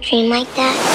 dream like that?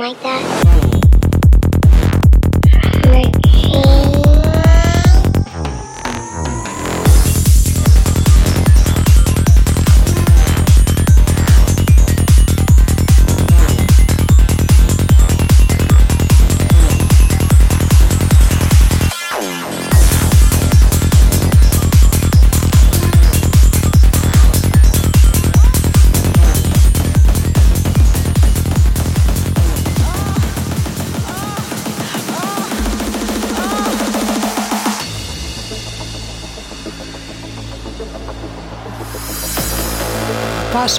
Like that?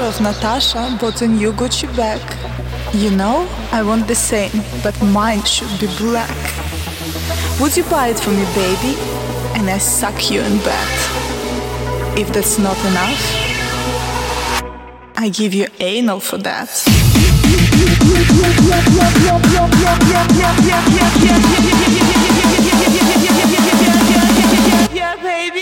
Of Natasha bought a new Gucci bag. You know, I want the same, but mine should be black. Would you buy it for me, baby? And I suck you in bed. If that's not enough, I give you anal for that. Yeah, baby.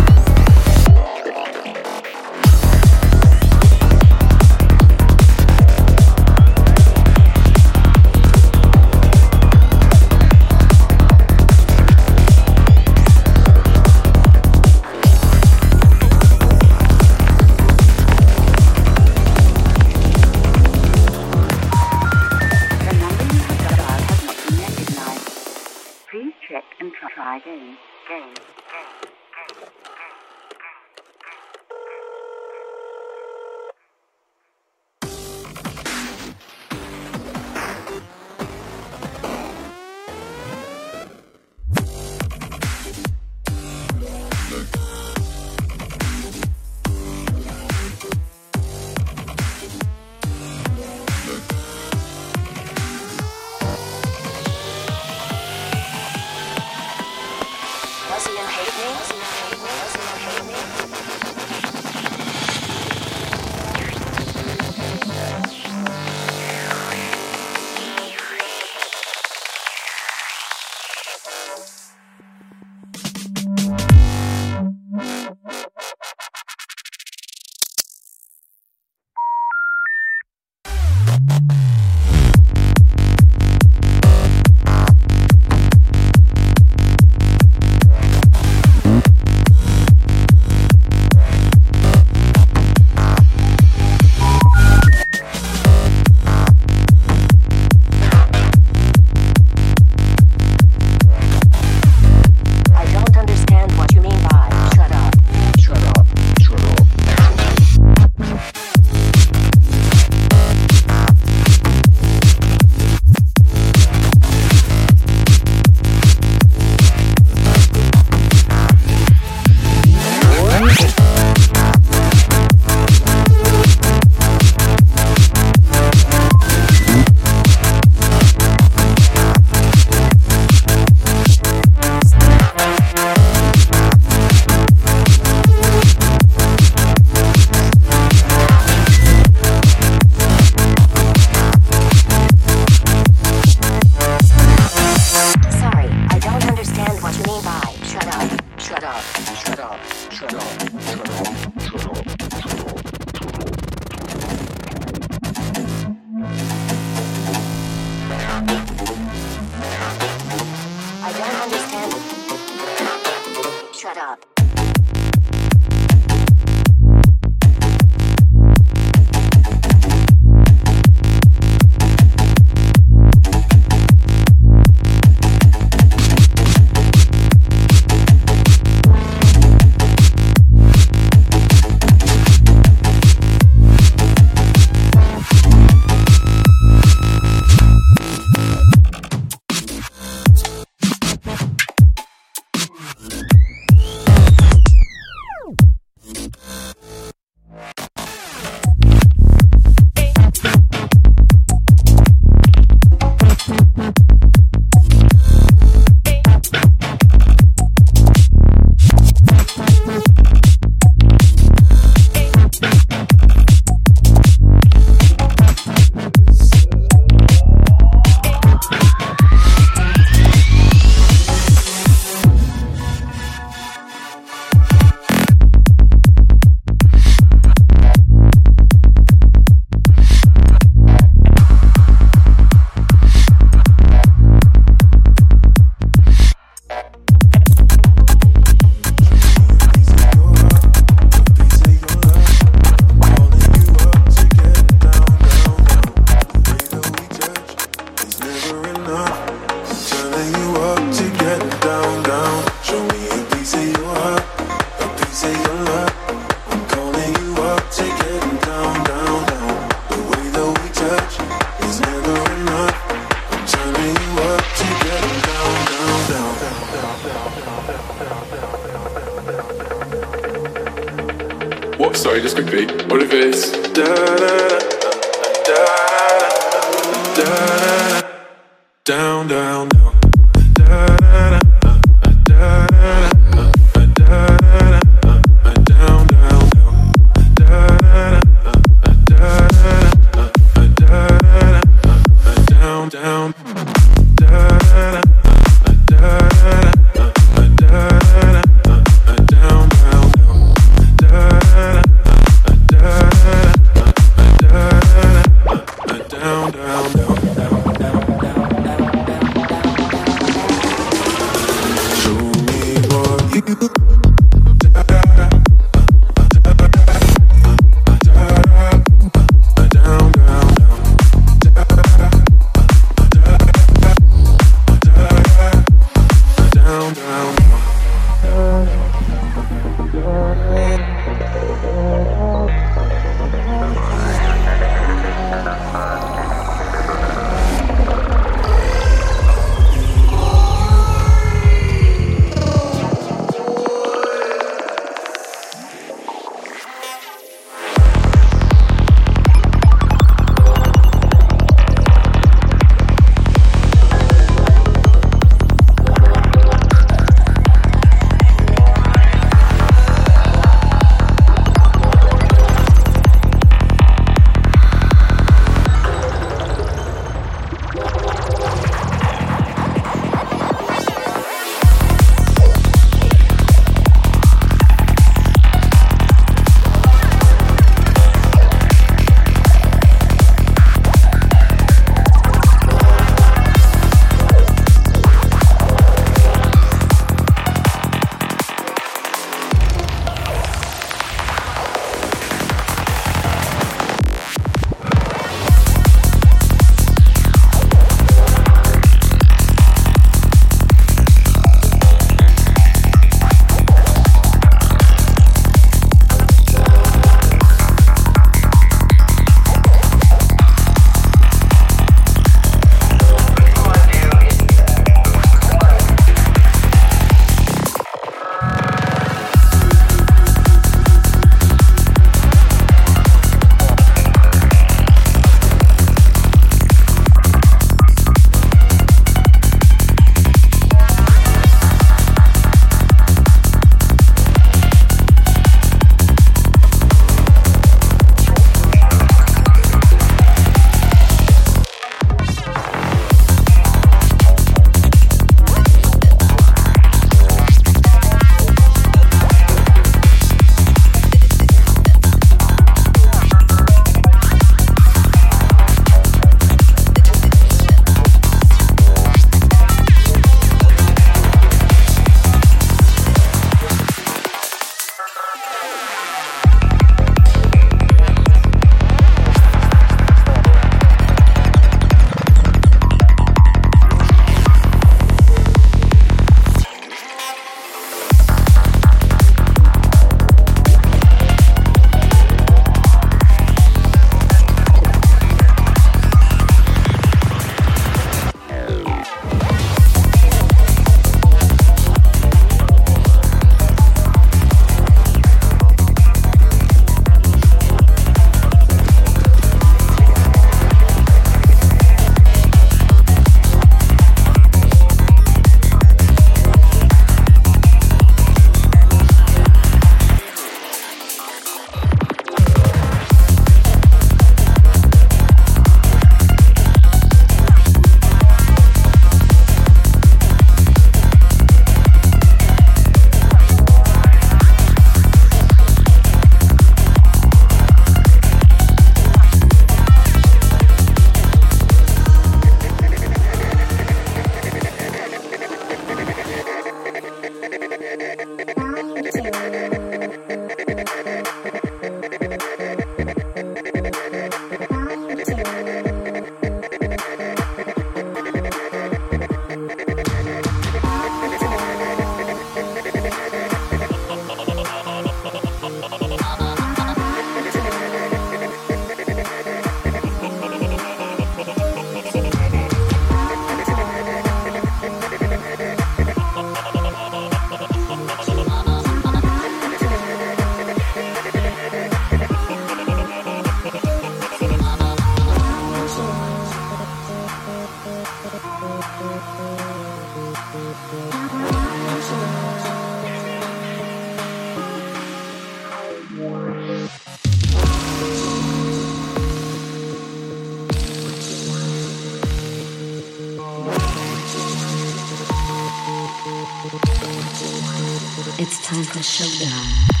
It's time for showdown.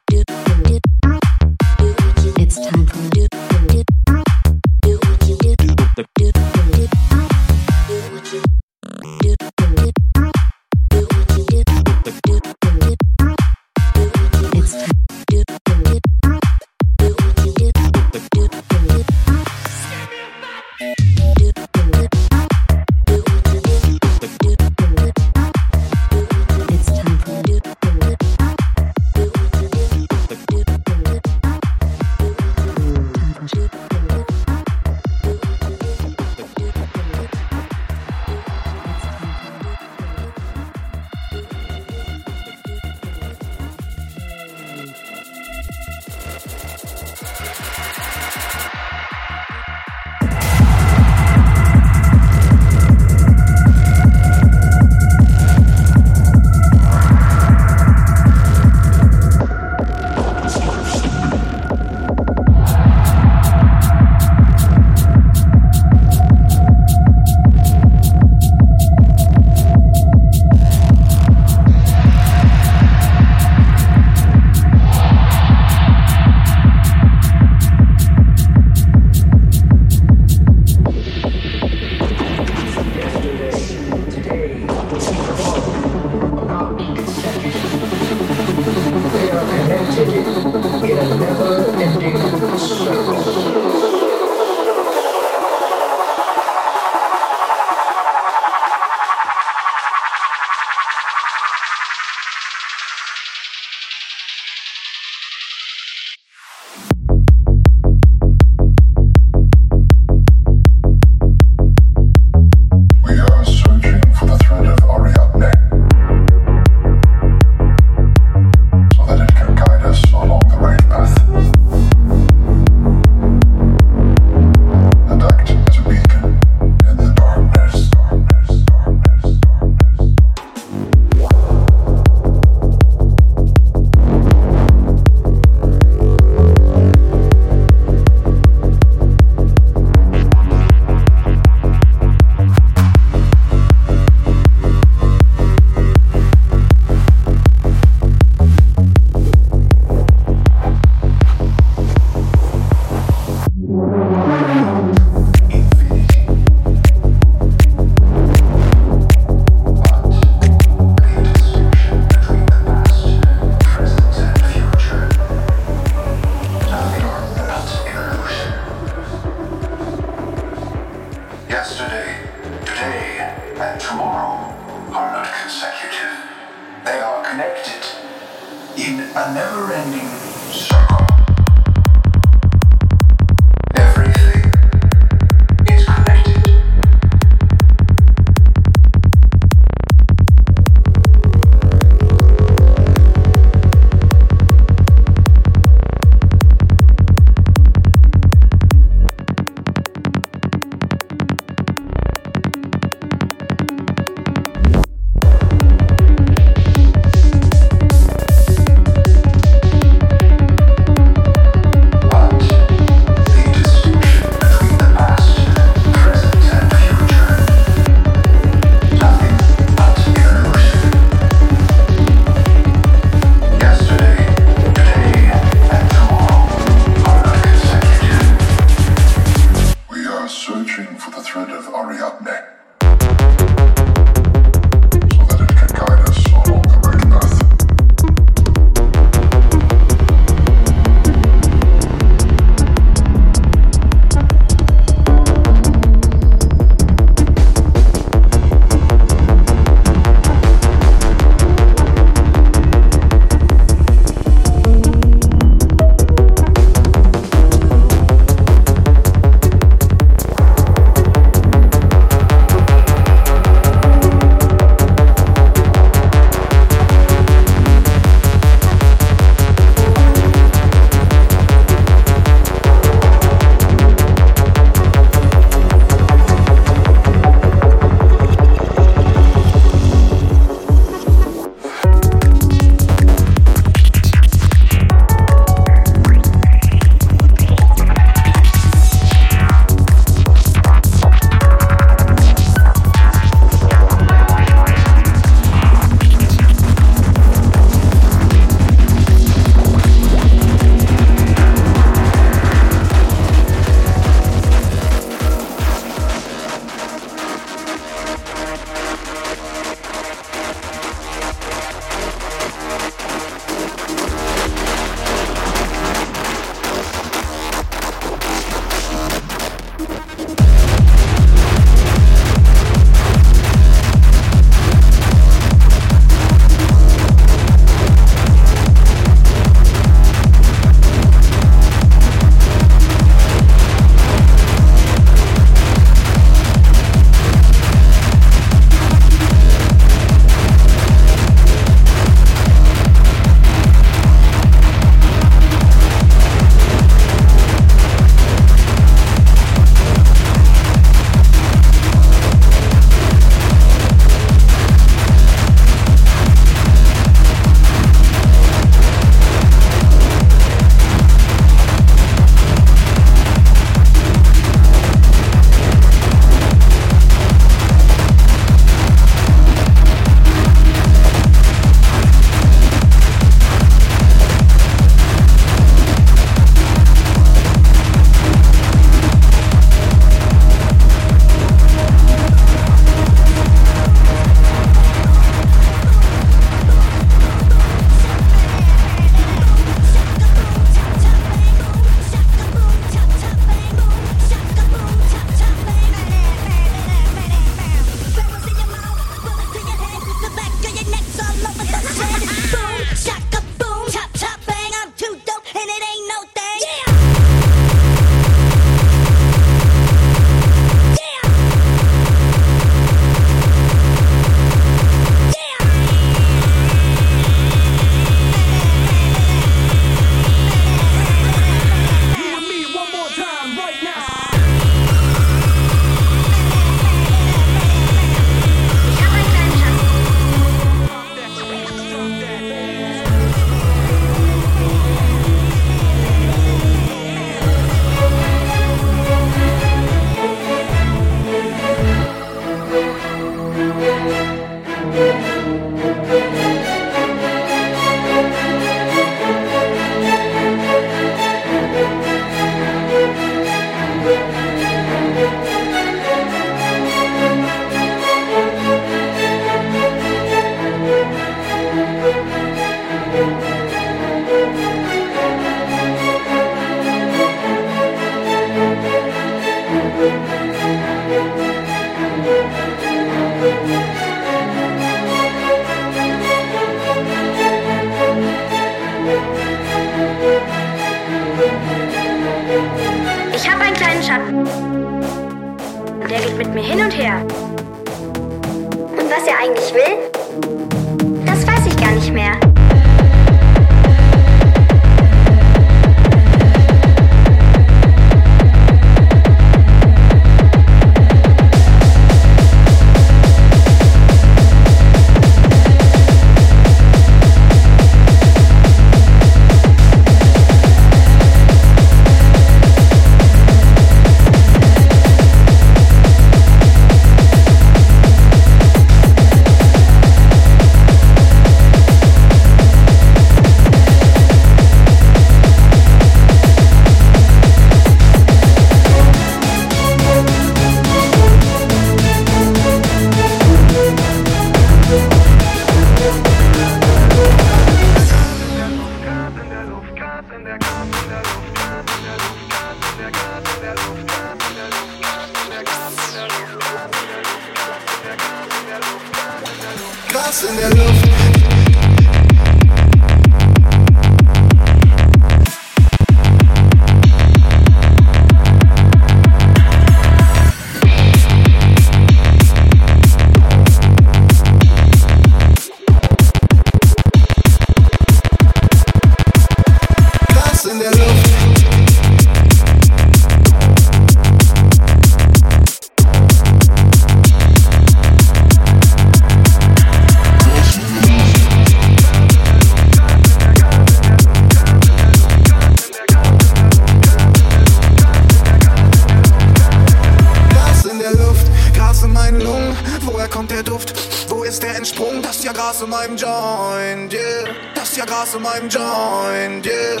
Meinem Joint, yeah. Das ist ja Gras in meinem Joint, yeah.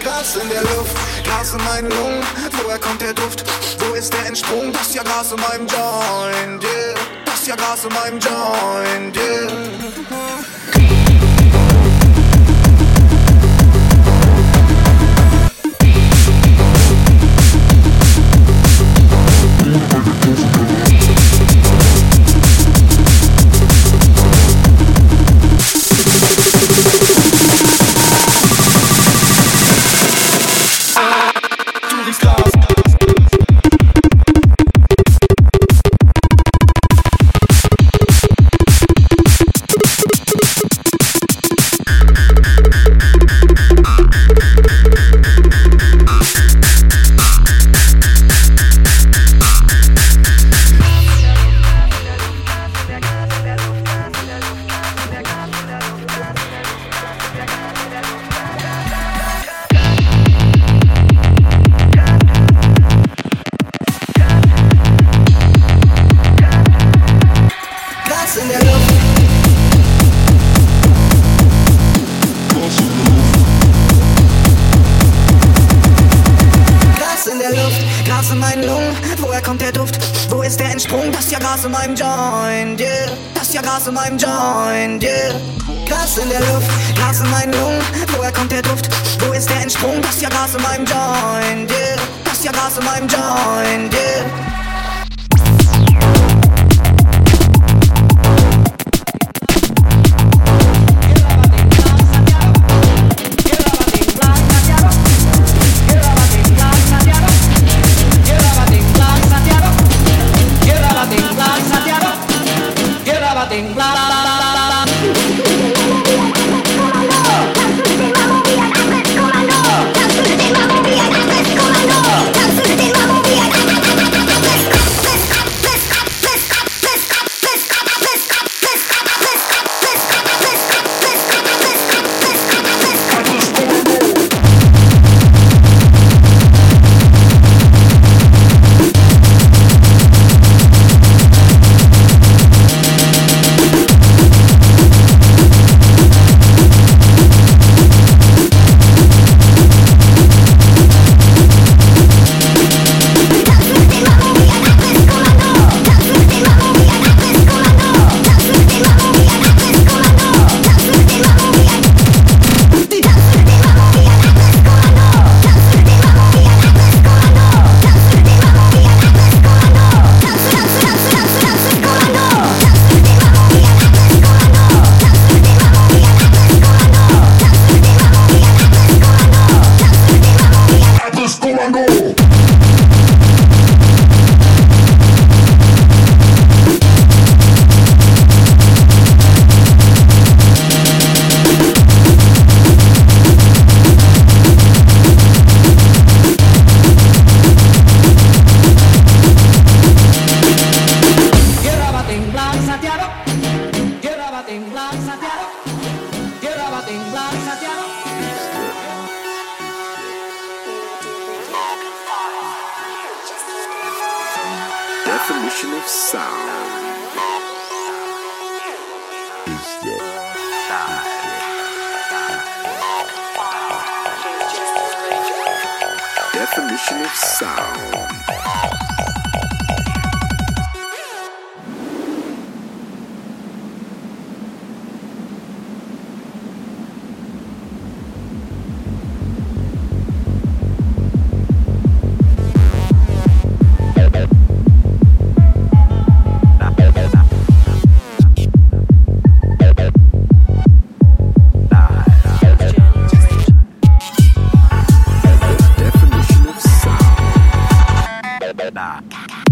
Gras in der Luft, Gras in meinen Lungen. Woher kommt der Duft? Wo ist der Entsprung? Das ist ja Gras in meinem Joint, yeah. Das ist ja Gras in meinem Joint, Gras in meinem Joint, yeah. Das ist ja Gras in meinem Joint, yeah. Gras in der Luft, Gras in meinen Lungen. Woher kommt der Duft? Wo ist der Entsprung? Das ist ja Gras in meinem Joint, yeah. Das ist ja Gras in meinem Joint, yeah. da.